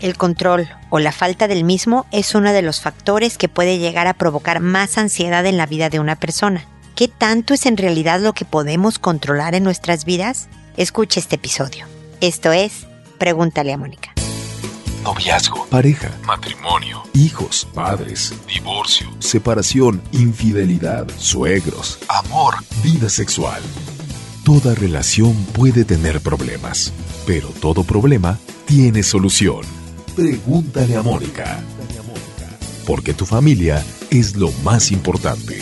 El control o la falta del mismo es uno de los factores que puede llegar a provocar más ansiedad en la vida de una persona. ¿Qué tanto es en realidad lo que podemos controlar en nuestras vidas? Escuche este episodio. Esto es Pregúntale a Mónica. Noviazgo, pareja, matrimonio, hijos, padres, divorcio, separación, infidelidad, suegros, amor, vida sexual. Toda relación puede tener problemas, pero todo problema tiene solución. Pregúntale a Mónica. Porque tu familia es lo más importante.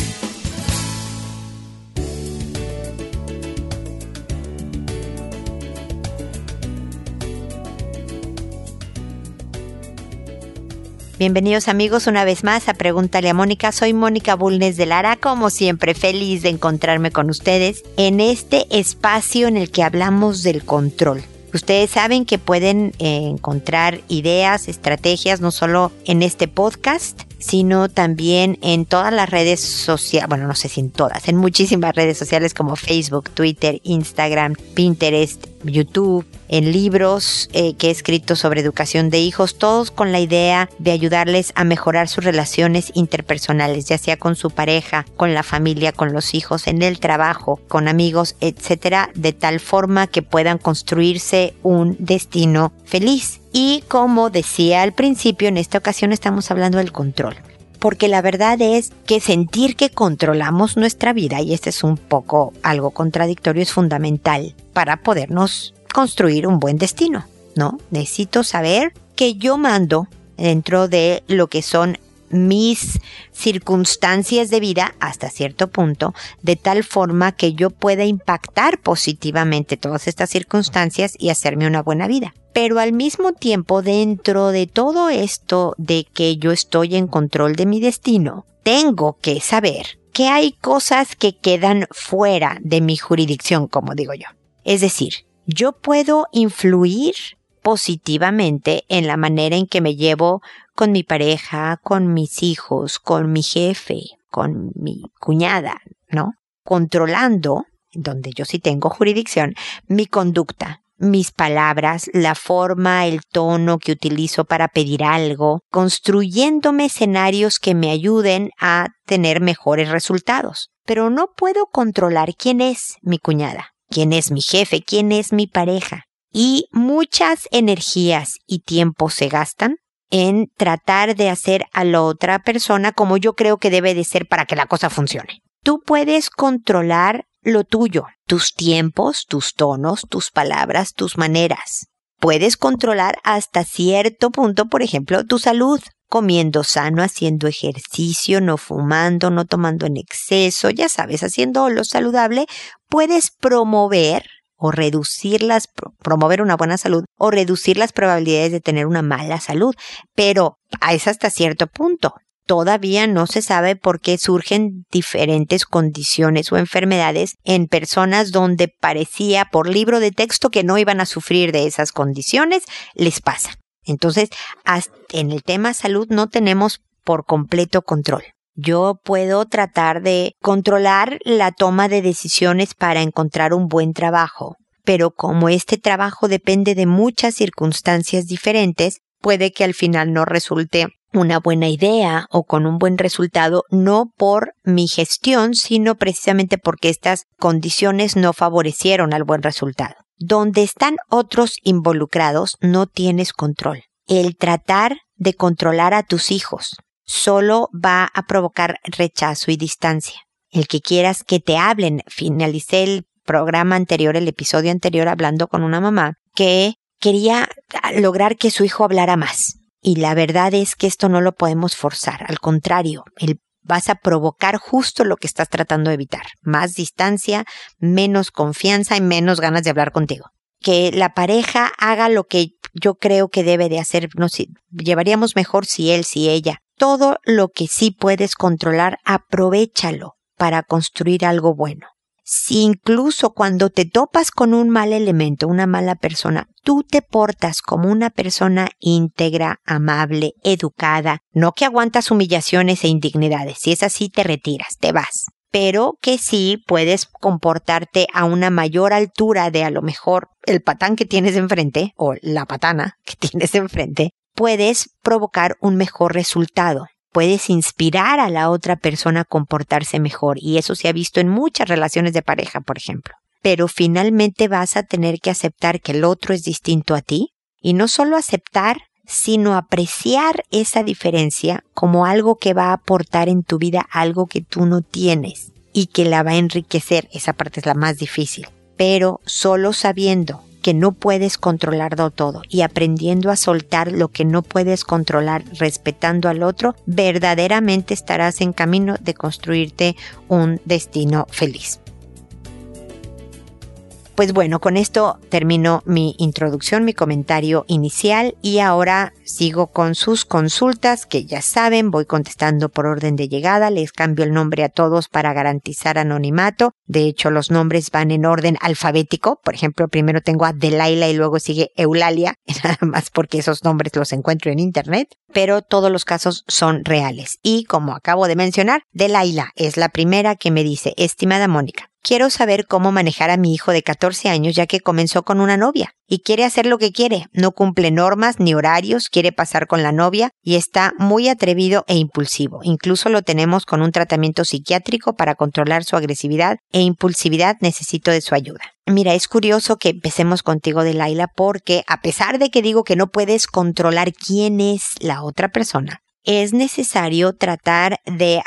Bienvenidos amigos una vez más a Pregúntale a Mónica. Soy Mónica Bulnes de Lara, como siempre feliz de encontrarme con ustedes en este espacio en el que hablamos del control. Ustedes saben que pueden eh, encontrar ideas, estrategias, no solo en este podcast, sino también en todas las redes sociales, bueno, no sé si en todas, en muchísimas redes sociales como Facebook, Twitter, Instagram, Pinterest, YouTube, en libros eh, que he escrito sobre educación de hijos, todos con la idea de ayudarles a mejorar sus relaciones interpersonales, ya sea con su pareja, con la familia, con los hijos, en el trabajo, con amigos, etcétera, de tal forma que puedan construirse un destino feliz. Y como decía al principio, en esta ocasión estamos hablando del control porque la verdad es que sentir que controlamos nuestra vida, y este es un poco algo contradictorio, es fundamental para podernos construir un buen destino, ¿no? Necesito saber que yo mando dentro de lo que son mis circunstancias de vida hasta cierto punto, de tal forma que yo pueda impactar positivamente todas estas circunstancias y hacerme una buena vida. Pero al mismo tiempo, dentro de todo esto de que yo estoy en control de mi destino, tengo que saber que hay cosas que quedan fuera de mi jurisdicción, como digo yo. Es decir, yo puedo influir positivamente en la manera en que me llevo con mi pareja, con mis hijos, con mi jefe, con mi cuñada, ¿no? Controlando, donde yo sí tengo jurisdicción, mi conducta, mis palabras, la forma, el tono que utilizo para pedir algo, construyéndome escenarios que me ayuden a tener mejores resultados. Pero no puedo controlar quién es mi cuñada, quién es mi jefe, quién es mi pareja. Y muchas energías y tiempo se gastan en tratar de hacer a la otra persona como yo creo que debe de ser para que la cosa funcione. Tú puedes controlar lo tuyo, tus tiempos, tus tonos, tus palabras, tus maneras. Puedes controlar hasta cierto punto, por ejemplo, tu salud, comiendo sano, haciendo ejercicio, no fumando, no tomando en exceso, ya sabes, haciendo lo saludable, puedes promover o reducir las, promover una buena salud o reducir las probabilidades de tener una mala salud, pero es hasta cierto punto todavía no se sabe por qué surgen diferentes condiciones o enfermedades en personas donde parecía por libro de texto que no iban a sufrir de esas condiciones, les pasa. Entonces, en el tema salud no tenemos por completo control. Yo puedo tratar de controlar la toma de decisiones para encontrar un buen trabajo, pero como este trabajo depende de muchas circunstancias diferentes, puede que al final no resulte una buena idea o con un buen resultado, no por mi gestión, sino precisamente porque estas condiciones no favorecieron al buen resultado. Donde están otros involucrados, no tienes control. El tratar de controlar a tus hijos solo va a provocar rechazo y distancia. El que quieras que te hablen, finalicé el programa anterior, el episodio anterior, hablando con una mamá que quería lograr que su hijo hablara más y la verdad es que esto no lo podemos forzar, al contrario, vas a provocar justo lo que estás tratando de evitar, más distancia, menos confianza y menos ganas de hablar contigo. Que la pareja haga lo que yo creo que debe de hacer, no si llevaríamos mejor si él, si ella. Todo lo que sí puedes controlar, aprovechalo para construir algo bueno. Si incluso cuando te topas con un mal elemento, una mala persona, tú te portas como una persona íntegra, amable, educada, no que aguantas humillaciones e indignidades, si es así te retiras, te vas, pero que sí puedes comportarte a una mayor altura de a lo mejor el patán que tienes enfrente o la patana que tienes enfrente puedes provocar un mejor resultado. Puedes inspirar a la otra persona a comportarse mejor y eso se ha visto en muchas relaciones de pareja, por ejemplo. Pero finalmente vas a tener que aceptar que el otro es distinto a ti y no solo aceptar, sino apreciar esa diferencia como algo que va a aportar en tu vida algo que tú no tienes y que la va a enriquecer. Esa parte es la más difícil. Pero solo sabiendo que no puedes controlarlo todo y aprendiendo a soltar lo que no puedes controlar, respetando al otro, verdaderamente estarás en camino de construirte un destino feliz. Pues bueno, con esto termino mi introducción, mi comentario inicial y ahora sigo con sus consultas que ya saben, voy contestando por orden de llegada, les cambio el nombre a todos para garantizar anonimato. De hecho, los nombres van en orden alfabético. Por ejemplo, primero tengo a Delaila y luego sigue Eulalia, nada más porque esos nombres los encuentro en internet, pero todos los casos son reales. Y como acabo de mencionar, Delaila es la primera que me dice, estimada Mónica, Quiero saber cómo manejar a mi hijo de 14 años ya que comenzó con una novia y quiere hacer lo que quiere, no cumple normas ni horarios, quiere pasar con la novia y está muy atrevido e impulsivo. Incluso lo tenemos con un tratamiento psiquiátrico para controlar su agresividad e impulsividad. Necesito de su ayuda. Mira, es curioso que empecemos contigo, Delaila, porque a pesar de que digo que no puedes controlar quién es la otra persona, es necesario tratar de,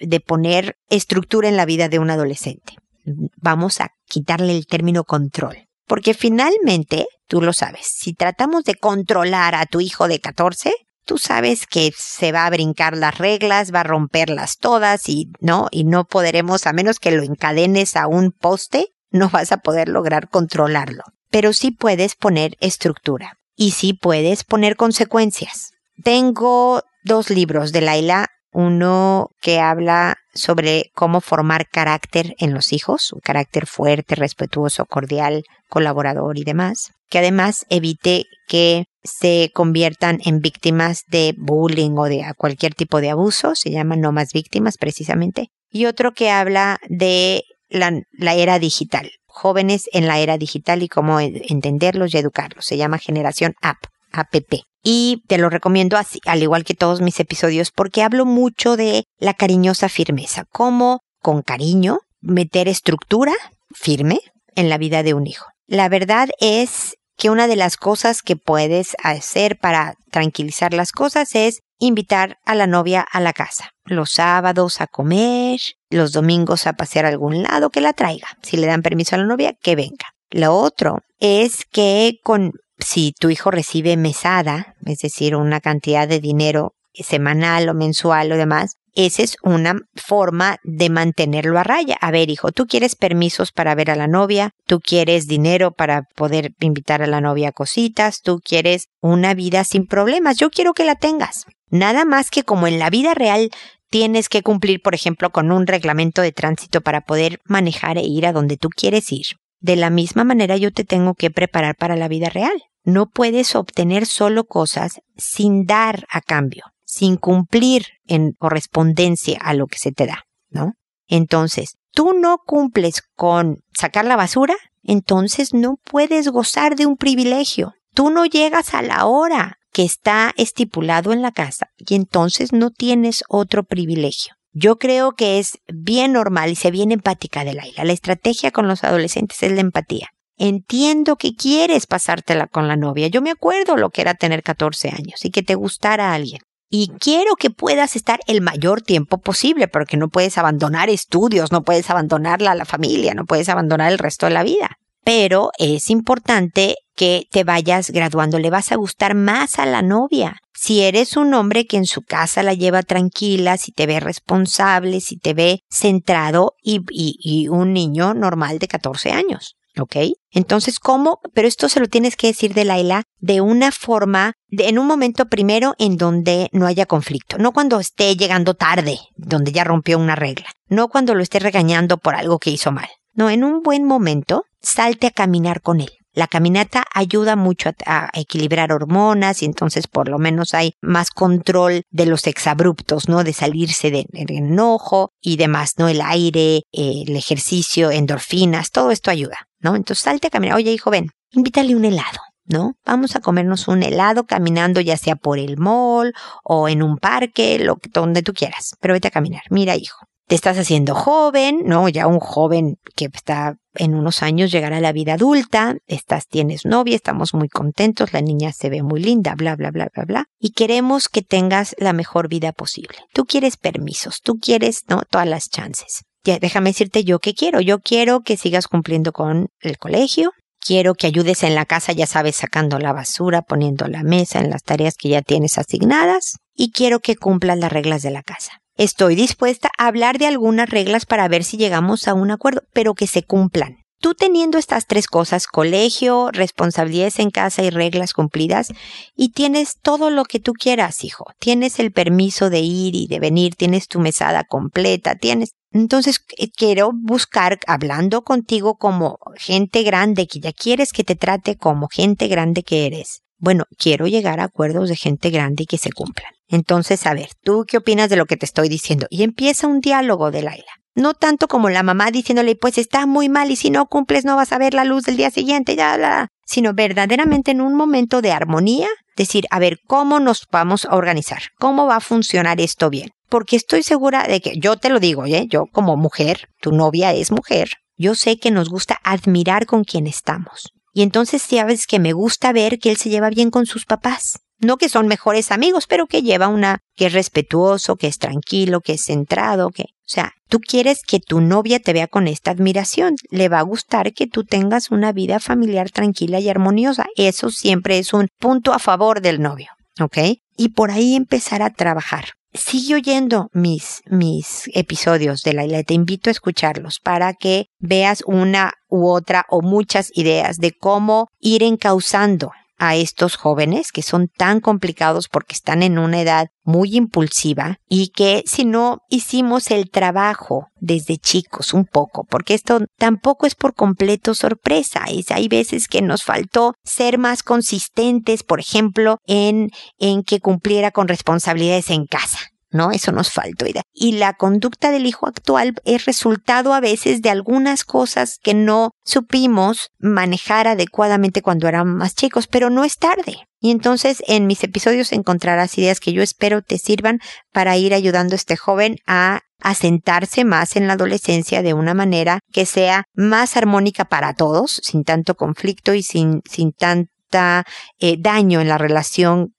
de poner estructura en la vida de un adolescente vamos a quitarle el término control. Porque finalmente, tú lo sabes, si tratamos de controlar a tu hijo de 14, tú sabes que se va a brincar las reglas, va a romperlas todas y no, y no podremos, a menos que lo encadenes a un poste, no vas a poder lograr controlarlo. Pero sí puedes poner estructura y sí puedes poner consecuencias. Tengo dos libros de Laila uno que habla sobre cómo formar carácter en los hijos, un carácter fuerte, respetuoso, cordial, colaborador y demás, que además evite que se conviertan en víctimas de bullying o de cualquier tipo de abuso, se llaman no más víctimas precisamente, y otro que habla de la, la era digital, jóvenes en la era digital y cómo entenderlos y educarlos, se llama generación app, app y te lo recomiendo así, al igual que todos mis episodios, porque hablo mucho de la cariñosa firmeza, cómo con cariño meter estructura firme en la vida de un hijo. La verdad es que una de las cosas que puedes hacer para tranquilizar las cosas es invitar a la novia a la casa. Los sábados a comer, los domingos a pasear a algún lado, que la traiga. Si le dan permiso a la novia, que venga. Lo otro es que con si tu hijo recibe mesada, es decir, una cantidad de dinero semanal o mensual o demás, esa es una forma de mantenerlo a raya. A ver, hijo, tú quieres permisos para ver a la novia, tú quieres dinero para poder invitar a la novia a cositas, tú quieres una vida sin problemas, yo quiero que la tengas. Nada más que como en la vida real tienes que cumplir, por ejemplo, con un reglamento de tránsito para poder manejar e ir a donde tú quieres ir. De la misma manera yo te tengo que preparar para la vida real. No puedes obtener solo cosas sin dar a cambio, sin cumplir en correspondencia a lo que se te da, ¿no? Entonces, tú no cumples con sacar la basura, entonces no puedes gozar de un privilegio. Tú no llegas a la hora que está estipulado en la casa y entonces no tienes otro privilegio. Yo creo que es bien normal y se viene empática de Laila. La estrategia con los adolescentes es la empatía. Entiendo que quieres pasártela con la novia. Yo me acuerdo lo que era tener 14 años y que te gustara alguien. Y quiero que puedas estar el mayor tiempo posible, porque no puedes abandonar estudios, no puedes abandonar a la familia, no puedes abandonar el resto de la vida. Pero es importante que te vayas graduando, le vas a gustar más a la novia. Si eres un hombre que en su casa la lleva tranquila, si te ve responsable, si te ve centrado y, un niño normal de 14 años. ¿Ok? Entonces, ¿cómo? Pero esto se lo tienes que decir de Laila de una forma, en un momento primero en donde no haya conflicto, no cuando esté llegando tarde, donde ya rompió una regla, no cuando lo esté regañando por algo que hizo mal. No, en un buen momento, salte a caminar con él. La caminata ayuda mucho a, equilibrar hormonas y entonces por lo menos hay más control de los exabruptos, ¿no? De salirse del enojo y demás, ¿no? El aire, el ejercicio, endorfinas, todo esto ayuda, ¿no? Entonces salte a caminar. Oye, hijo, ven, invítale un helado. ¿no? Vamos a comernos un helado caminando ya sea por el mall o en un parque, lo, donde tú quieras, pero vete a caminar. Mira, hijo, te estás haciendo joven, ¿no? Ya un joven que está en unos años llegará a la vida adulta, estás, tienes novia, estamos muy contentos, la niña se ve muy linda, bla, bla, bla, bla, bla, y queremos que tengas la mejor vida posible. Tú quieres permisos, tú quieres, ¿no? Todas las chances. Ya, déjame decirte yo qué quiero. Yo quiero que sigas cumpliendo con el colegio, quiero que ayudes en la casa, ya sabes, sacando la basura, poniendo la mesa en las tareas que ya tienes asignadas, y quiero que cumplas las reglas de la casa. Estoy dispuesta a hablar de algunas reglas para ver si llegamos a un acuerdo, pero que se cumplan. Tú teniendo estas tres cosas, colegio, responsabilidades en casa y reglas cumplidas, y tienes todo lo que tú quieras, hijo. Tienes el permiso de ir y de venir, tienes tu mesada completa, tienes... Entonces eh, quiero buscar, hablando contigo como gente grande, que ya quieres que te trate como gente grande que eres. Bueno, quiero llegar a acuerdos de gente grande y que se cumplan. Entonces, a ver, ¿tú qué opinas de lo que te estoy diciendo? Y empieza un diálogo de Laila. No tanto como la mamá diciéndole, pues está muy mal y si no cumples no vas a ver la luz del día siguiente, ya, la, sino verdaderamente en un momento de armonía, decir, a ver, ¿cómo nos vamos a organizar? ¿Cómo va a funcionar esto bien? Porque estoy segura de que, yo te lo digo, ¿eh? yo como mujer, tu novia es mujer, yo sé que nos gusta admirar con quien estamos. Y entonces sabes que me gusta ver que él se lleva bien con sus papás no que son mejores amigos, pero que lleva una, que es respetuoso, que es tranquilo, que es centrado, que, o sea, tú quieres que tu novia te vea con esta admiración, le va a gustar que tú tengas una vida familiar tranquila y armoniosa. Eso siempre es un punto a favor del novio, ¿ok? Y por ahí empezar a trabajar. Sigue oyendo mis, mis episodios de la isla, te invito a escucharlos para que veas una u otra o muchas ideas de cómo ir encauzando a estos jóvenes que son tan complicados porque están en una edad muy impulsiva y que si no hicimos el trabajo desde chicos un poco, porque esto tampoco es por completo sorpresa, es, hay veces que nos faltó ser más consistentes, por ejemplo, en, en que cumpliera con responsabilidades en casa. ¿No? Eso nos faltó. Y la conducta del hijo actual es resultado a veces de algunas cosas que no supimos manejar adecuadamente cuando éramos más chicos, pero no es tarde. Y entonces en mis episodios encontrarás ideas que yo espero te sirvan para ir ayudando a este joven a asentarse más en la adolescencia de una manera que sea más armónica para todos, sin tanto conflicto y sin, sin tanta eh, daño en la relación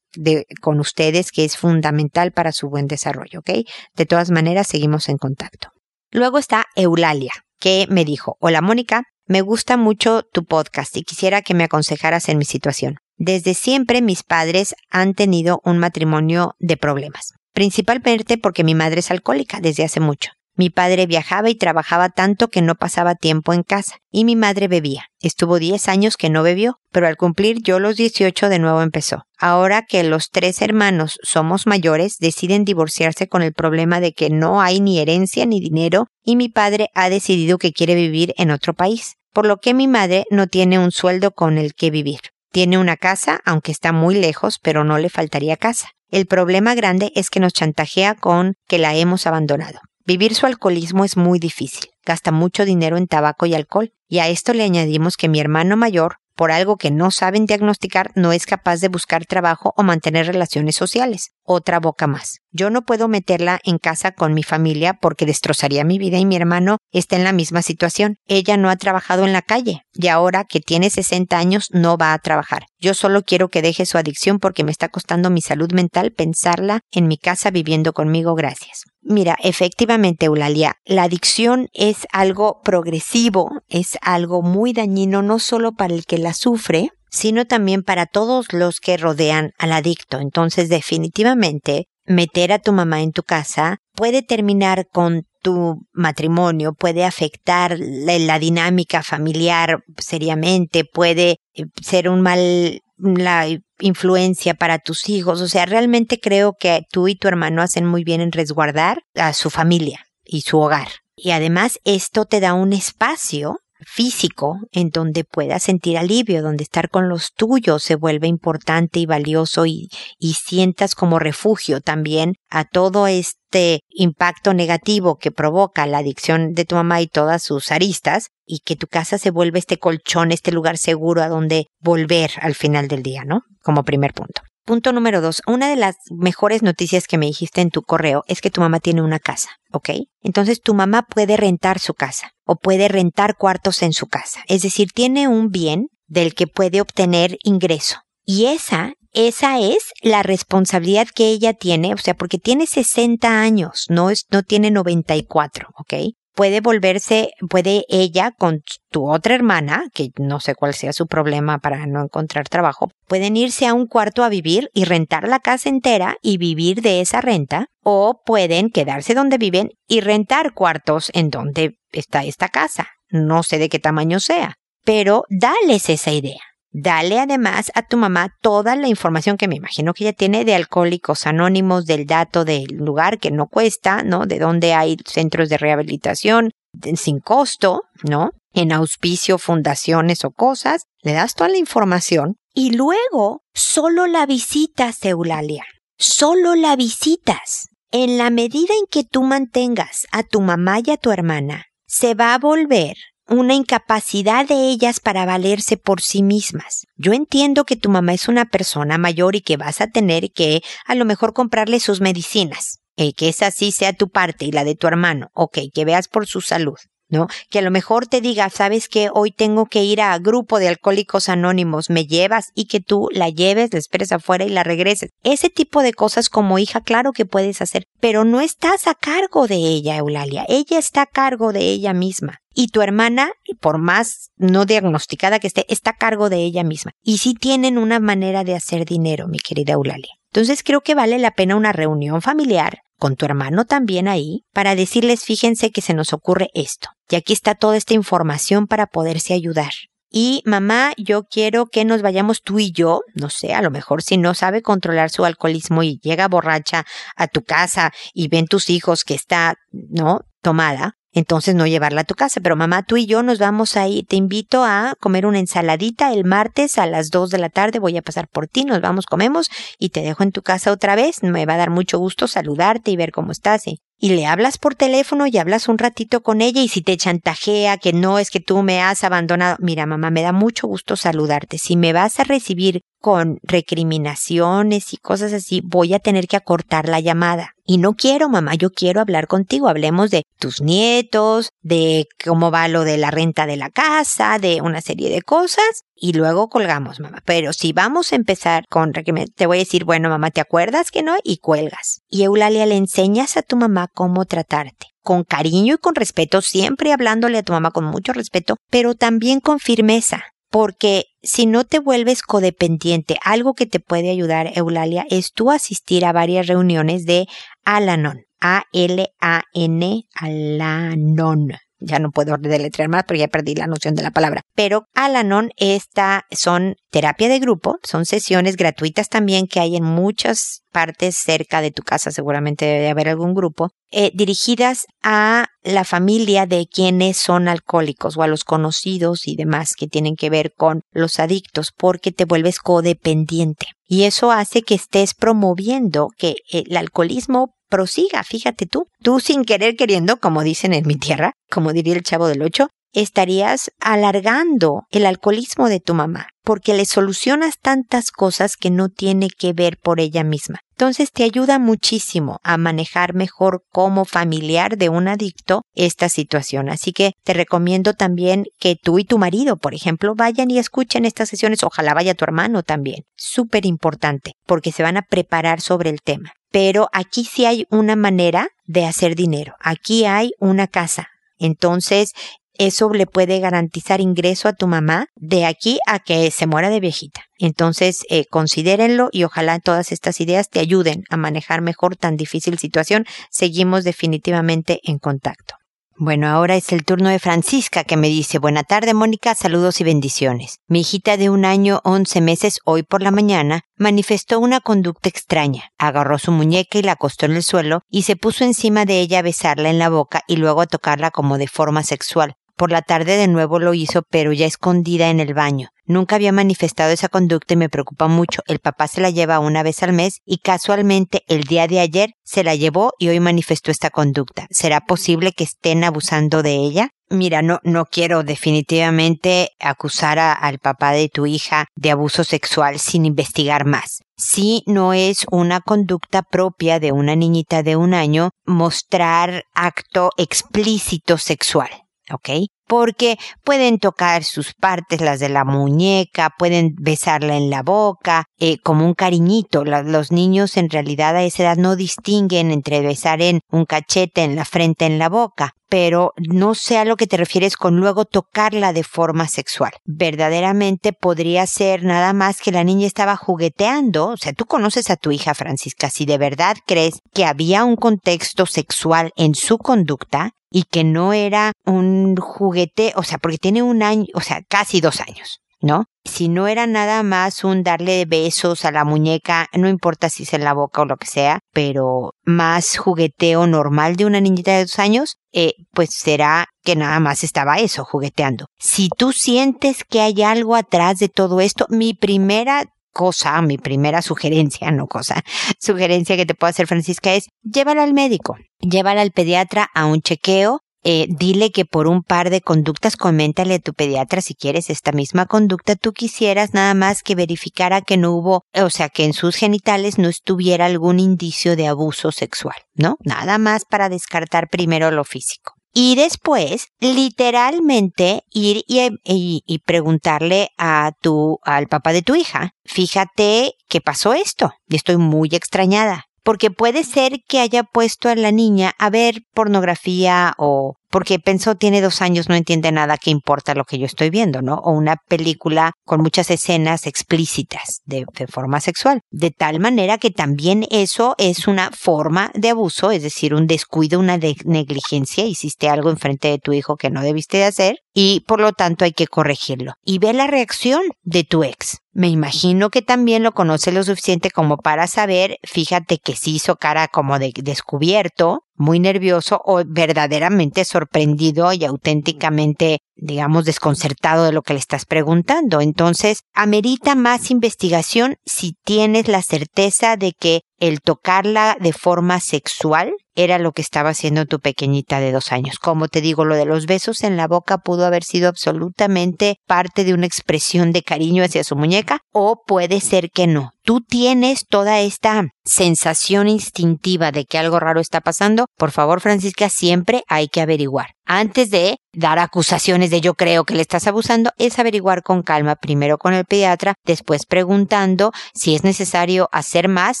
con ustedes que es fundamental para su buen desarrollo, ¿ok? De todas maneras, seguimos en contacto. Luego está Eulalia, que me dijo, hola Mónica, me gusta mucho tu podcast y quisiera que me aconsejaras en mi situación. Desde siempre mis padres han tenido un matrimonio de problemas, principalmente porque mi madre es alcohólica desde hace mucho. Mi padre viajaba y trabajaba tanto que no pasaba tiempo en casa, y mi madre bebía. Estuvo 10 años que no bebió, pero al cumplir yo los 18 de nuevo empezó. Ahora que los tres hermanos somos mayores, deciden divorciarse con el problema de que no hay ni herencia ni dinero, y mi padre ha decidido que quiere vivir en otro país, por lo que mi madre no tiene un sueldo con el que vivir. Tiene una casa, aunque está muy lejos, pero no le faltaría casa. El problema grande es que nos chantajea con que la hemos abandonado. Vivir su alcoholismo es muy difícil. Gasta mucho dinero en tabaco y alcohol. Y a esto le añadimos que mi hermano mayor, por algo que no saben diagnosticar, no es capaz de buscar trabajo o mantener relaciones sociales. Otra boca más. Yo no puedo meterla en casa con mi familia porque destrozaría mi vida y mi hermano está en la misma situación. Ella no ha trabajado en la calle y ahora que tiene 60 años no va a trabajar. Yo solo quiero que deje su adicción porque me está costando mi salud mental pensarla en mi casa viviendo conmigo. Gracias. Mira, efectivamente, Eulalia, la adicción es algo progresivo, es algo muy dañino no solo para el que la sufre, sino también para todos los que rodean al adicto. Entonces, definitivamente, meter a tu mamá en tu casa puede terminar con tu matrimonio, puede afectar la, dinámica familiar seriamente, puede eh, ser un mal la influencia para tus hijos. O sea, realmente creo que tú y tu hermano hacen muy bien en resguardar a su familia y su hogar. Y además esto te da un espacio físico en donde puedas sentir alivio, donde estar con los tuyos se vuelve importante y valioso y, y sientas como refugio también a todo este impacto negativo que provoca la adicción de tu mamá y todas sus aristas y que tu casa se vuelve este colchón, este lugar seguro a donde volver al final del día, ¿no? Como primer punto. Punto número dos, una de las mejores noticias que me dijiste en tu correo es que tu mamá tiene una casa, ¿ok? Entonces tu mamá puede rentar su casa o puede rentar cuartos en su casa. Es decir, tiene un bien del que puede obtener ingreso. Y esa, esa es la responsabilidad que ella tiene, o sea, porque tiene 60 años, no es, no tiene 94, ¿ok? Puede volverse, puede ella con tu otra hermana, que no sé cuál sea su problema para no encontrar trabajo, pueden irse a un cuarto a vivir y rentar la casa entera y vivir de esa renta, o pueden quedarse donde viven y rentar cuartos en donde está esta casa. No sé de qué tamaño sea, pero dales esa idea. Dale además a tu mamá toda la información que me imagino que ella tiene de alcohólicos anónimos, del dato del lugar que no cuesta, ¿no? De dónde hay centros de rehabilitación sin costo, ¿no? En auspicio, fundaciones o cosas. Le das toda la información y luego solo la visitas, Eulalia. Solo la visitas. En la medida en que tú mantengas a tu mamá y a tu hermana, se va a volver una incapacidad de ellas para valerse por sí mismas. Yo entiendo que tu mamá es una persona mayor y que vas a tener que a lo mejor comprarle sus medicinas, eh, que esa sí sea tu parte y la de tu hermano, ok, que veas por su salud. ¿no? Que a lo mejor te diga, sabes que hoy tengo que ir a grupo de alcohólicos anónimos, me llevas y que tú la lleves, la esperes afuera y la regreses. Ese tipo de cosas como hija, claro que puedes hacer, pero no estás a cargo de ella, Eulalia. Ella está a cargo de ella misma. Y tu hermana, por más no diagnosticada que esté, está a cargo de ella misma. Y sí tienen una manera de hacer dinero, mi querida Eulalia. Entonces creo que vale la pena una reunión familiar con tu hermano también ahí para decirles fíjense que se nos ocurre esto. Y aquí está toda esta información para poderse ayudar. Y mamá, yo quiero que nos vayamos tú y yo, no sé, a lo mejor si no sabe controlar su alcoholismo y llega borracha a tu casa y ven tus hijos que está, ¿no? Tomada, entonces no llevarla a tu casa. Pero mamá, tú y yo nos vamos ahí. Te invito a comer una ensaladita el martes a las 2 de la tarde. Voy a pasar por ti, nos vamos, comemos y te dejo en tu casa otra vez. Me va a dar mucho gusto saludarte y ver cómo estás. ¿eh? Y le hablas por teléfono y hablas un ratito con ella y si te chantajea que no es que tú me has abandonado, mira mamá, me da mucho gusto saludarte. Si me vas a recibir con recriminaciones y cosas así, voy a tener que acortar la llamada. Y no quiero, mamá, yo quiero hablar contigo. Hablemos de tus nietos, de cómo va lo de la renta de la casa, de una serie de cosas. Y luego colgamos, mamá. Pero si vamos a empezar con te voy a decir, bueno, mamá, ¿te acuerdas que no? Y cuelgas. Y Eulalia le enseñas a tu mamá cómo tratarte con cariño y con respeto, siempre hablándole a tu mamá con mucho respeto, pero también con firmeza porque si no te vuelves codependiente, algo que te puede ayudar, Eulalia, es tú asistir a varias reuniones de Alanon. A-L-A-N, Alanon ya no puedo deletrear más porque ya perdí la noción de la palabra. Pero Alanon, esta son terapia de grupo, son sesiones gratuitas también que hay en muchas partes cerca de tu casa, seguramente debe haber algún grupo, eh, dirigidas a la familia de quienes son alcohólicos o a los conocidos y demás que tienen que ver con los adictos porque te vuelves codependiente. Y eso hace que estés promoviendo que el alcoholismo prosiga, fíjate tú. Tú sin querer queriendo, como dicen en mi tierra, como diría el chavo del ocho, estarías alargando el alcoholismo de tu mamá, porque le solucionas tantas cosas que no tiene que ver por ella misma. Entonces te ayuda muchísimo a manejar mejor como familiar de un adicto esta situación. Así que te recomiendo también que tú y tu marido, por ejemplo, vayan y escuchen estas sesiones. Ojalá vaya tu hermano también. Súper importante, porque se van a preparar sobre el tema. Pero aquí sí hay una manera de hacer dinero. Aquí hay una casa. Entonces, eso le puede garantizar ingreso a tu mamá de aquí a que se muera de viejita. Entonces, eh, considérenlo y ojalá todas estas ideas te ayuden a manejar mejor tan difícil situación. Seguimos definitivamente en contacto. Bueno, ahora es el turno de Francisca que me dice, buena tarde Mónica, saludos y bendiciones. Mi hijita de un año, once meses, hoy por la mañana, manifestó una conducta extraña. Agarró su muñeca y la acostó en el suelo y se puso encima de ella a besarla en la boca y luego a tocarla como de forma sexual Por la tarde de nuevo lo hizo, pero ya escondida en el baño. Nunca había manifestado esa conducta y me preocupa mucho. El papá se la lleva una vez al mes y casualmente el día de ayer se la llevó y hoy manifestó esta conducta. ¿Será posible que estén abusando de ella? Mira, no, no quiero definitivamente acusar al papá de tu hija de abuso sexual sin investigar más. Si no es una conducta propia de una niñita de un año mostrar acto explícito sexual. ¿Ok? Porque pueden tocar sus partes, las de la muñeca, pueden besarla en la boca, eh, como un cariñito. los niños en realidad a esa edad no distinguen entre besar en un cachete, en la frente, en la boca pero no sé a lo que te refieres con luego tocarla de forma sexual. Verdaderamente podría ser nada más que la niña estaba jugueteando, o sea, tú conoces a tu hija Francisca, si de verdad crees que había un contexto sexual en su conducta y que no era un juguete, o sea, porque tiene un año, o sea, casi dos años. ¿no? Si no era nada más un darle besos a la muñeca, no importa si es en la boca o lo que sea, pero más jugueteo normal de una niñita de dos años, eh, pues será que nada más estaba eso, jugueteando. Si tú sientes que hay algo atrás de todo esto, mi primera cosa, mi primera sugerencia, no cosa, sugerencia que te puedo hacer Francisca es llévala al médico, llévala al pediatra a un chequeo eh, dile que por un par de conductas, coméntale a tu pediatra si quieres esta misma conducta, tú quisieras nada más que verificara que no hubo, o sea, que en sus genitales no estuviera algún indicio de abuso sexual, ¿no? Nada más para descartar primero lo físico. Y después, literalmente, ir y, y, preguntarle a tu, al papá de tu hija, fíjate que pasó esto, y estoy muy extrañada porque puede ser que haya puesto a la niña a ver pornografía o porque pensó tiene dos años, no entiende nada, qué importa lo que yo estoy viendo, ¿no? O una película con muchas escenas explícitas de, forma sexual. De tal manera que también eso es una forma de abuso, es decir, un descuido, una negligencia, hiciste algo enfrente de tu hijo que no debiste de hacer y por lo tanto hay que corregirlo. Y ve la reacción de tu ex. Me imagino que también lo conoce lo suficiente como para saber, fíjate que se hizo cara como de descubierto, muy nervioso o verdaderamente sorprendido y auténticamente, digamos, desconcertado de lo que le estás preguntando. Entonces, amerita más investigación si tienes la certeza de que el tocarla de forma sexual era lo que estaba haciendo tu pequeñita de dos años. Como te digo, lo de los besos en la boca pudo haber sido absolutamente parte de una expresión de cariño hacia su muñeca o puede ser que no. Tú tienes toda esta sensación instintiva de que algo raro está pasando. Por favor, Francisca, siempre hay que averiguar. Antes de dar acusaciones de yo creo que le estás abusando, es averiguar con calma, primero con el pediatra, después preguntando si es necesario hacer más.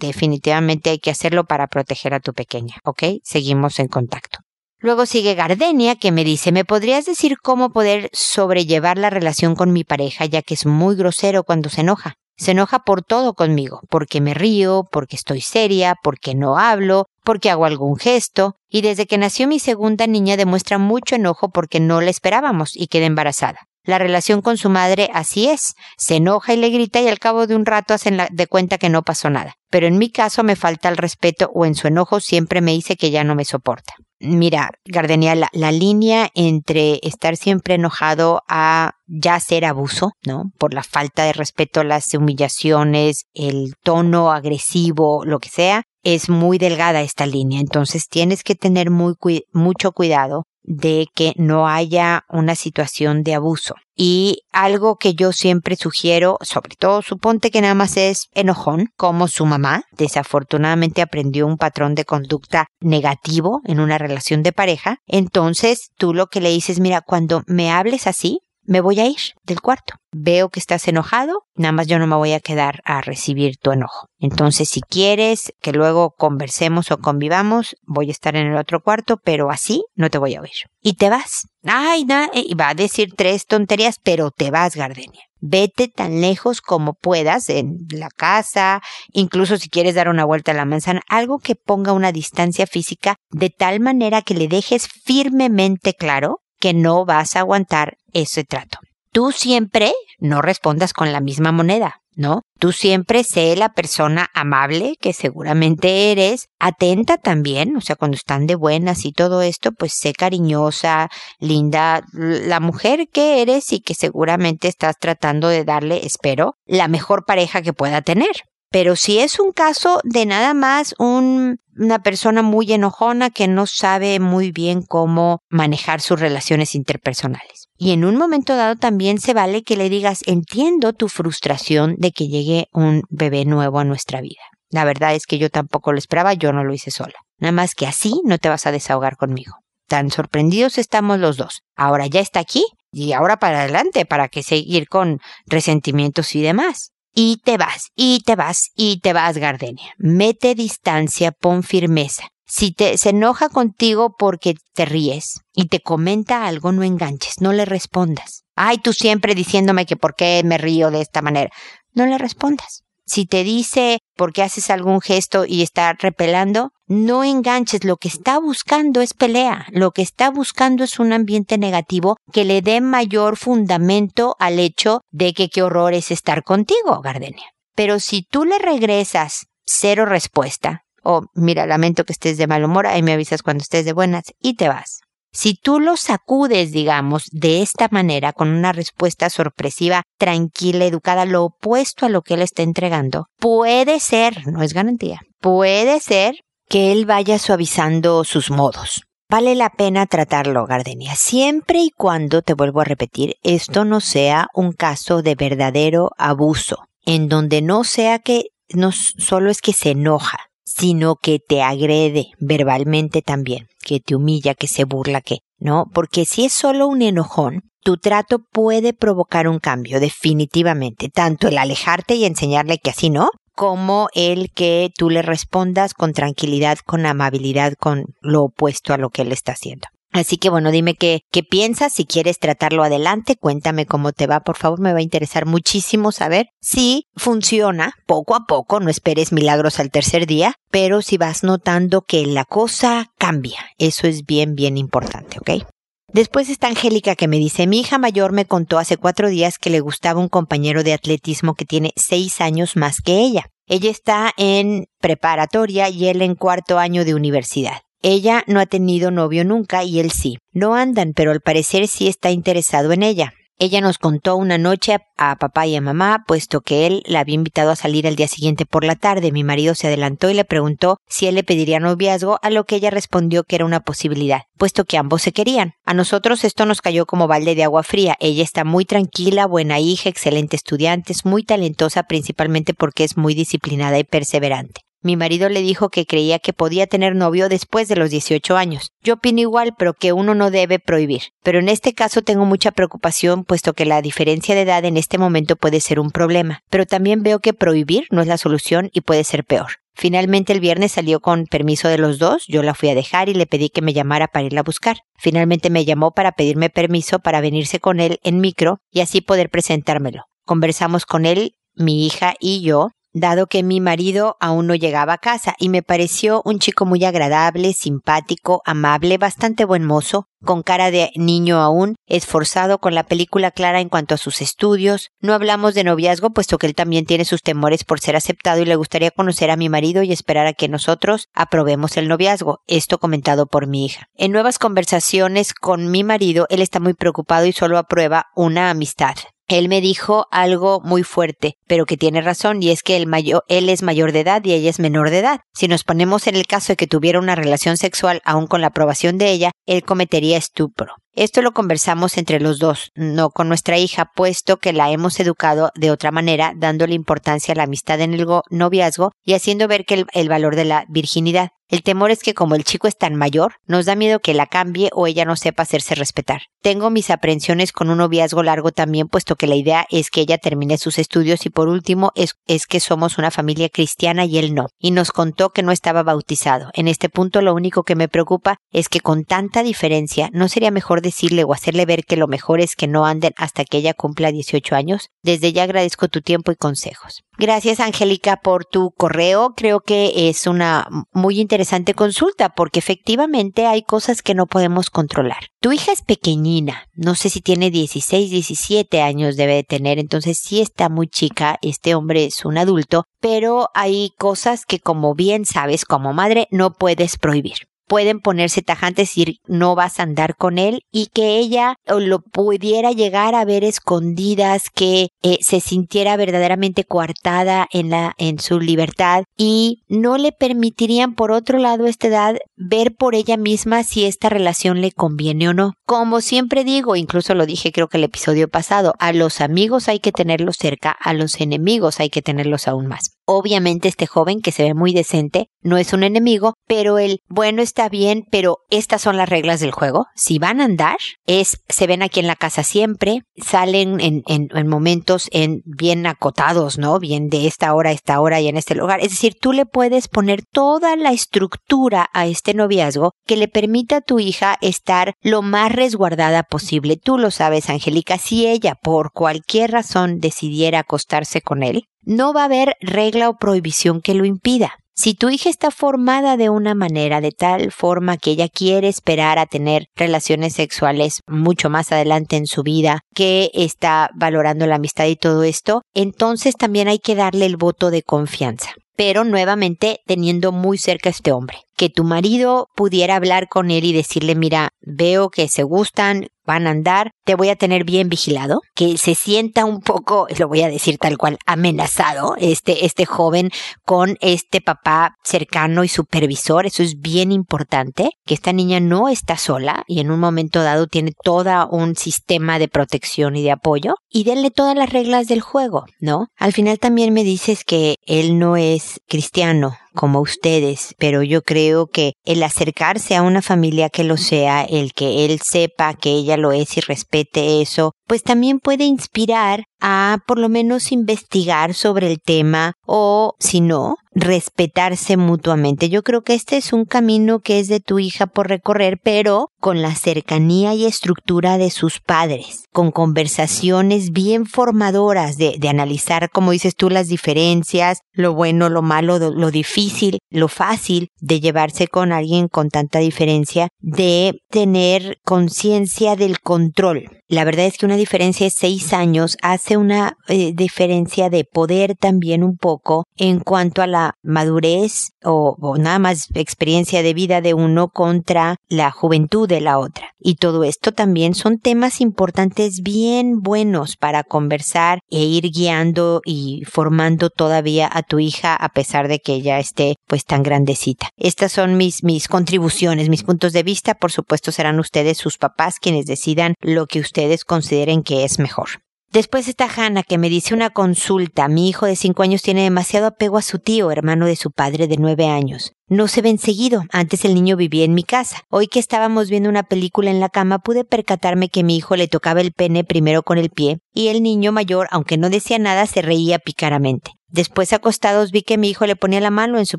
Definitivamente hay que hacerlo para proteger a tu pequeña. ¿ok? Seguimos en contacto. Luego sigue Gardenia, que me dice, ¿me podrías decir cómo poder sobrellevar la relación con mi pareja, ya que es muy grosero cuando se enoja? Se enoja por todo conmigo, porque me río, porque estoy seria, porque no hablo, porque hago algún gesto, y desde que nació mi segunda niña demuestra mucho enojo porque no la esperábamos y queda embarazada. La relación con su madre así es, se enoja y le grita y al cabo de un rato hacen de cuenta que no pasó nada. Pero en mi caso me falta el respeto o en su enojo siempre me dice que ya no me soporta. Mira, Gardenia, la, la, línea entre estar siempre enojado a ya ser abuso, ¿no? Por la falta de respeto, las humillaciones, el tono agresivo, lo que sea, es muy delgada esta línea. Entonces tienes que tener muy, mucho cuidado de que no haya una situación de abuso. Y algo que yo siempre sugiero, sobre todo suponte que nada más es enojón, como su mamá, desafortunadamente aprendió un patrón de conducta negativo en una relación de pareja, entonces tú lo que le dices, mira, cuando me hables así, me voy a ir del cuarto. Veo que estás enojado, nada más yo no me voy a quedar a recibir tu enojo. Entonces, si quieres que luego conversemos o convivamos, voy a estar en el otro cuarto, pero así no te voy a oír. Y te vas. Ay, nada, y va a decir tres tonterías, pero te vas, Gardenia. Vete tan lejos como puedas en la casa, incluso si quieres dar una vuelta a la manzana, algo que ponga una distancia física de tal manera que le dejes firmemente claro que no vas a aguantar ese trato. tú siempre no respondas con la misma moneda. ¿no? Tú siempre sé la persona amable que seguramente eres, atenta también, o sea, cuando están de buenas y todo esto, pues sé cariñosa, linda, la mujer que eres y que seguramente estás tratando de darle, espero, la mejor pareja que pueda tener. Pero si es un caso de nada más un, una persona muy enojona que no sabe muy bien cómo manejar sus relaciones interpersonales. Y en un momento dado también se vale que le digas, entiendo tu frustración de que llegue un bebé nuevo a nuestra vida. La verdad es que yo tampoco lo esperaba, yo no lo hice sola. Nada más que así no te vas a desahogar conmigo. Tan sorprendidos estamos los dos. Ahora ya está aquí y ahora para adelante para que seguir con resentimientos y demás. Y te vas, y te vas, y te vas, Gardenia. Mete distancia, pon firmeza. Si te, se enoja contigo porque te ríes y te comenta algo, no enganches, no le respondas. Ay, tú siempre diciéndome que por qué me río de esta manera. No le respondas. Si te dice por qué haces algún gesto y está repelando, no enganches. Lo que está buscando es pelea. Lo que está buscando es un ambiente negativo que le dé mayor fundamento al hecho de que qué horror es estar contigo, Gardenia. Pero si tú le regresas cero respuesta, o mira, lamento que estés de mal humor, ahí me avisas cuando estés de buenas y te vas. Si tú lo sacudes, digamos, de esta manera, con una respuesta sorpresiva, tranquila, educada, lo opuesto a lo que él está entregando, puede ser, no es garantía, puede ser que él vaya suavizando sus modos. Vale la pena tratarlo, Gardenia, siempre y cuando, te vuelvo a repetir, esto no sea un caso de verdadero abuso, en donde no sea que no solo es que se enoja, sino que te agrede verbalmente también, que te humilla, que se burla, que, ¿no? Porque si es solo un enojón, tu trato puede provocar un cambio, definitivamente, tanto el alejarte y enseñarle que así no, como el que tú le respondas con tranquilidad, con amabilidad, con lo opuesto a lo que él está haciendo. Así que bueno, dime qué, qué piensas, si quieres tratarlo adelante, cuéntame cómo te va, por favor, me va a interesar muchísimo saber si funciona poco a poco, no esperes milagros al tercer día, pero si vas notando que la cosa cambia, eso es bien, bien importante, ¿ok? Después está Angélica que me dice, mi hija mayor me contó hace cuatro días que le gustaba un compañero de atletismo que tiene seis años más que ella. Ella está en preparatoria y él en cuarto año de universidad. Ella no ha tenido novio nunca y él sí. No andan, pero al parecer sí está interesado en ella. Ella nos contó una noche a papá y a mamá, puesto que él la había invitado a salir al día siguiente por la tarde. Mi marido se adelantó y le preguntó si él le pediría noviazgo, a lo que ella respondió que era una posibilidad, puesto que ambos se querían. A nosotros esto nos cayó como balde de agua fría. Ella está muy tranquila, buena hija, excelente estudiante, es muy talentosa principalmente porque es muy disciplinada y perseverante. Mi marido le dijo que creía que podía tener novio después de los 18 años. Yo opino igual, pero que uno no debe prohibir. Pero en este caso tengo mucha preocupación, puesto que la diferencia de edad en este momento puede ser un problema. Pero también veo que prohibir no es la solución y puede ser peor. Finalmente el viernes salió con permiso de los dos, yo la fui a dejar y le pedí que me llamara para irla a buscar. Finalmente me llamó para pedirme permiso para venirse con él en micro y así poder presentármelo. Conversamos con él, mi hija y yo, dado que mi marido aún no llegaba a casa y me pareció un chico muy agradable, simpático, amable, bastante buen mozo, con cara de niño aún, esforzado con la película clara en cuanto a sus estudios. No hablamos de noviazgo, puesto que él también tiene sus temores por ser aceptado y le gustaría conocer a mi marido y esperar a que nosotros aprobemos el noviazgo. Esto comentado por mi hija. En nuevas conversaciones con mi marido, él está muy preocupado y solo aprueba una amistad él me dijo algo muy fuerte, pero que tiene razón, y es que el mayor, él es mayor de edad y ella es menor de edad. Si nos ponemos en el caso de que tuviera una relación sexual aún con la aprobación de ella, él cometería estupro. Esto lo conversamos entre los dos, no con nuestra hija, puesto que la hemos educado de otra manera, dándole importancia a la amistad en el noviazgo y haciendo ver que el valor de la virginidad. El temor es que como el chico es tan mayor, nos da miedo que la cambie o ella no sepa hacerse respetar. Tengo mis aprensiones con un noviazgo largo también, puesto que la idea es que ella termine sus estudios y por último es, es que somos una familia cristiana y él no. Y nos contó que no estaba bautizado. En este punto lo único que me preocupa es que con tanta diferencia no sería mejor decirle o hacerle ver que lo mejor es que no anden hasta que ella cumpla 18 años. Desde ya agradezco tu tiempo y consejos. Gracias, Angélica, por tu correo. Creo que es una muy interesante consulta porque efectivamente hay cosas que no podemos controlar. Tu hija es pequeñina, no sé si tiene 16, 17 años debe de tener, entonces sí está muy chica, este hombre es un adulto, pero hay cosas que como bien sabes como madre no puedes prohibir pueden ponerse tajantes y no vas a andar con él y que ella lo pudiera llegar a ver escondidas, que eh, se sintiera verdaderamente coartada en la en su libertad y no le permitirían por otro lado esta edad ver por ella misma si esta relación le conviene o no. Como siempre digo, incluso lo dije creo que el episodio pasado, a los amigos hay que tenerlos cerca, a los enemigos hay que tenerlos aún más. Obviamente este joven que se ve muy decente no es un enemigo, pero el bueno está bien, pero estas son las reglas del juego. Si van a andar, es se ven aquí en la casa siempre, salen en, en, en momentos en bien acotados, ¿no? Bien de esta hora a esta hora y en este lugar. Es decir, tú le puedes poner toda la estructura a este noviazgo que le permita a tu hija estar lo más resguardada posible. Tú lo sabes, Angélica, si ella por cualquier razón decidiera acostarse con él, no va a haber regla o prohibición que lo impida. Si tu hija está formada de una manera, de tal forma que ella quiere esperar a tener relaciones sexuales mucho más adelante en su vida, que está valorando la amistad y todo esto, entonces también hay que darle el voto de confianza. Pero nuevamente teniendo muy cerca a este hombre. Que tu marido pudiera hablar con él y decirle, mira, veo que se gustan, van a andar, te voy a tener bien vigilado, que se sienta un poco, lo voy a decir tal cual, amenazado, este, este joven con este papá cercano y supervisor, eso es bien importante, que esta niña no está sola y en un momento dado tiene todo un sistema de protección y de apoyo y denle todas las reglas del juego, ¿no? Al final también me dices que él no es cristiano, como ustedes, pero yo creo que el acercarse a una familia que lo sea, el que él sepa que ella lo es y respete eso, pues también puede inspirar a por lo menos investigar sobre el tema o si no, respetarse mutuamente. Yo creo que este es un camino que es de tu hija por recorrer, pero con la cercanía y estructura de sus padres, con conversaciones bien formadoras de, de analizar, como dices tú, las diferencias, lo bueno, lo malo, lo difícil, lo fácil de llevarse con alguien con tanta diferencia, de tener conciencia del control. La verdad es que una diferencia de seis años hace una eh, diferencia de poder también un poco en cuanto a la madurez o, o, nada más experiencia de vida de uno contra la juventud de la otra. Y todo esto también son temas importantes bien buenos para conversar e ir guiando y formando todavía a tu hija a pesar de que ella esté pues tan grandecita. Estas son mis, mis contribuciones, mis puntos de vista. Por supuesto serán ustedes sus papás quienes decidan lo que ustedes consideren que es mejor. Después está Hannah que me dice una consulta. Mi hijo de cinco años tiene demasiado apego a su tío, hermano de su padre de nueve años. No se ven seguido. Antes el niño vivía en mi casa. Hoy que estábamos viendo una película en la cama pude percatarme que mi hijo le tocaba el pene primero con el pie y el niño mayor, aunque no decía nada, se reía picaramente. Después acostados vi que mi hijo le ponía la mano en su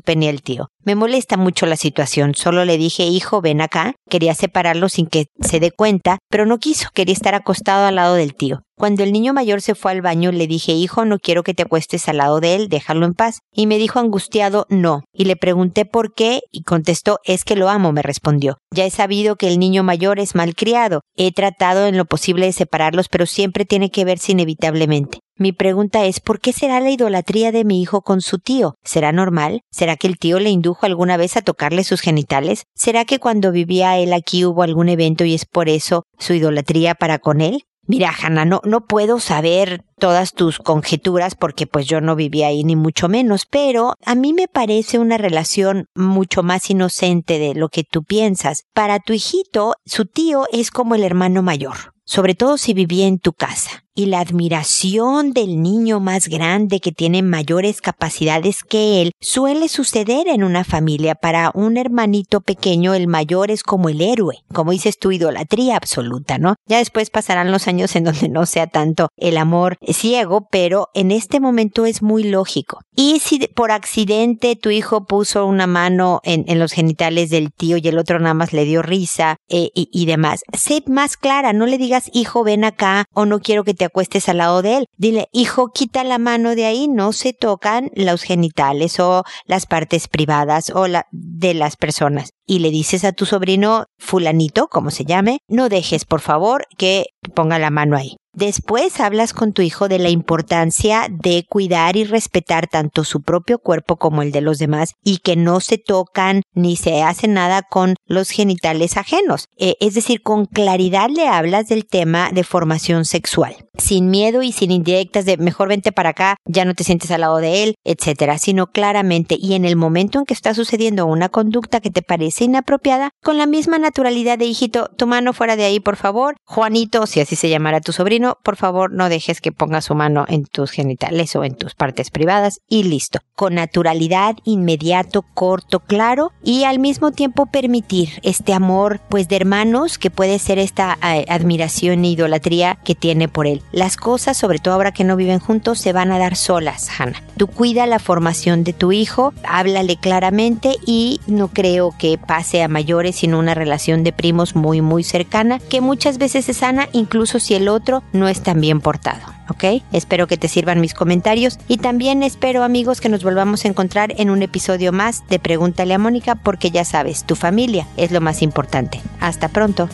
pene al tío. Me molesta mucho la situación. Solo le dije, hijo, ven acá. Quería separarlo sin que se dé cuenta, pero no quiso. Quería estar acostado al lado del tío. Cuando el niño mayor se fue al baño, le dije, hijo, no quiero que te acuestes al lado de él, déjalo en paz. Y me dijo angustiado, no. Y le pregunté por qué, y contestó, es que lo amo, me respondió. Ya he sabido que el niño mayor es malcriado. He tratado en lo posible de separarlos, pero siempre tiene que verse inevitablemente. Mi pregunta es, ¿por qué será la idolatría de mi hijo con su tío? ¿Será normal? ¿Será que el tío le indujo alguna vez a tocarle sus genitales? ¿Será que cuando vivía él aquí hubo algún evento y es por eso su idolatría para con él? Mira, Hanna, no, no puedo saber todas tus conjeturas porque pues yo no vivía ahí ni mucho menos, pero a mí me parece una relación mucho más inocente de lo que tú piensas. Para tu hijito, su tío es como el hermano mayor, sobre todo si vivía en tu casa y la admiración del niño más grande que tiene mayores capacidades que él suele suceder en una familia. Para un hermanito pequeño el mayor es como el héroe, como dices tu idolatría absoluta, ¿no? Ya después pasarán los años en donde no sea tanto el amor ciego, pero en este momento es muy lógico. Y si por accidente tu hijo puso una mano en, en los genitales del tío y el otro nada más le dio risa, eh, y, y demás. Sé más clara, no le digas, hijo, ven acá o no quiero que te acuestes al lado de él. Dile, hijo, quita la mano de ahí, no se tocan los genitales o las partes privadas o la de las personas. Y le dices a tu sobrino fulanito, como se llame, no dejes por favor que ponga la mano ahí. Después hablas con tu hijo de la importancia de cuidar y respetar tanto su propio cuerpo como el de los demás y que no se tocan ni se hace nada con los genitales ajenos. Eh, es decir, con claridad le hablas del tema de formación sexual, sin miedo y sin indirectas de mejor vente para acá, ya no te sientes al lado de él, etcétera, sino claramente y en el momento en que está sucediendo una conducta que te parece inapropiada, con la misma naturalidad de hijito, tu mano fuera de ahí, por favor, Juanito, si así se llamara tu sobrino, por favor no dejes que ponga su mano en tus genitales o en tus partes privadas y listo. Con naturalidad, inmediato, corto, claro y al mismo tiempo permitir este amor pues de hermanos que puede ser esta eh, admiración e idolatría que tiene por él. Las cosas, sobre todo ahora que no viven juntos, se van a dar solas, Hannah. Tú cuida la formación de tu hijo, háblale claramente y no creo que pase a mayores sino una relación de primos muy muy cercana que muchas veces es sana incluso si el otro no es tan bien portado. ¿ok? Espero que te sirvan mis comentarios y también espero amigos que nos volvamos a encontrar en un episodio más de Pregúntale a Mónica porque ya sabes, tu familia es lo más importante. Hasta pronto.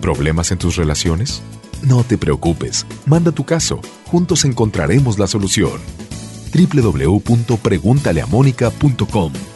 ¿Problemas en tus relaciones? No te preocupes, manda tu caso, juntos encontraremos la solución. www.preguntaleamónica.com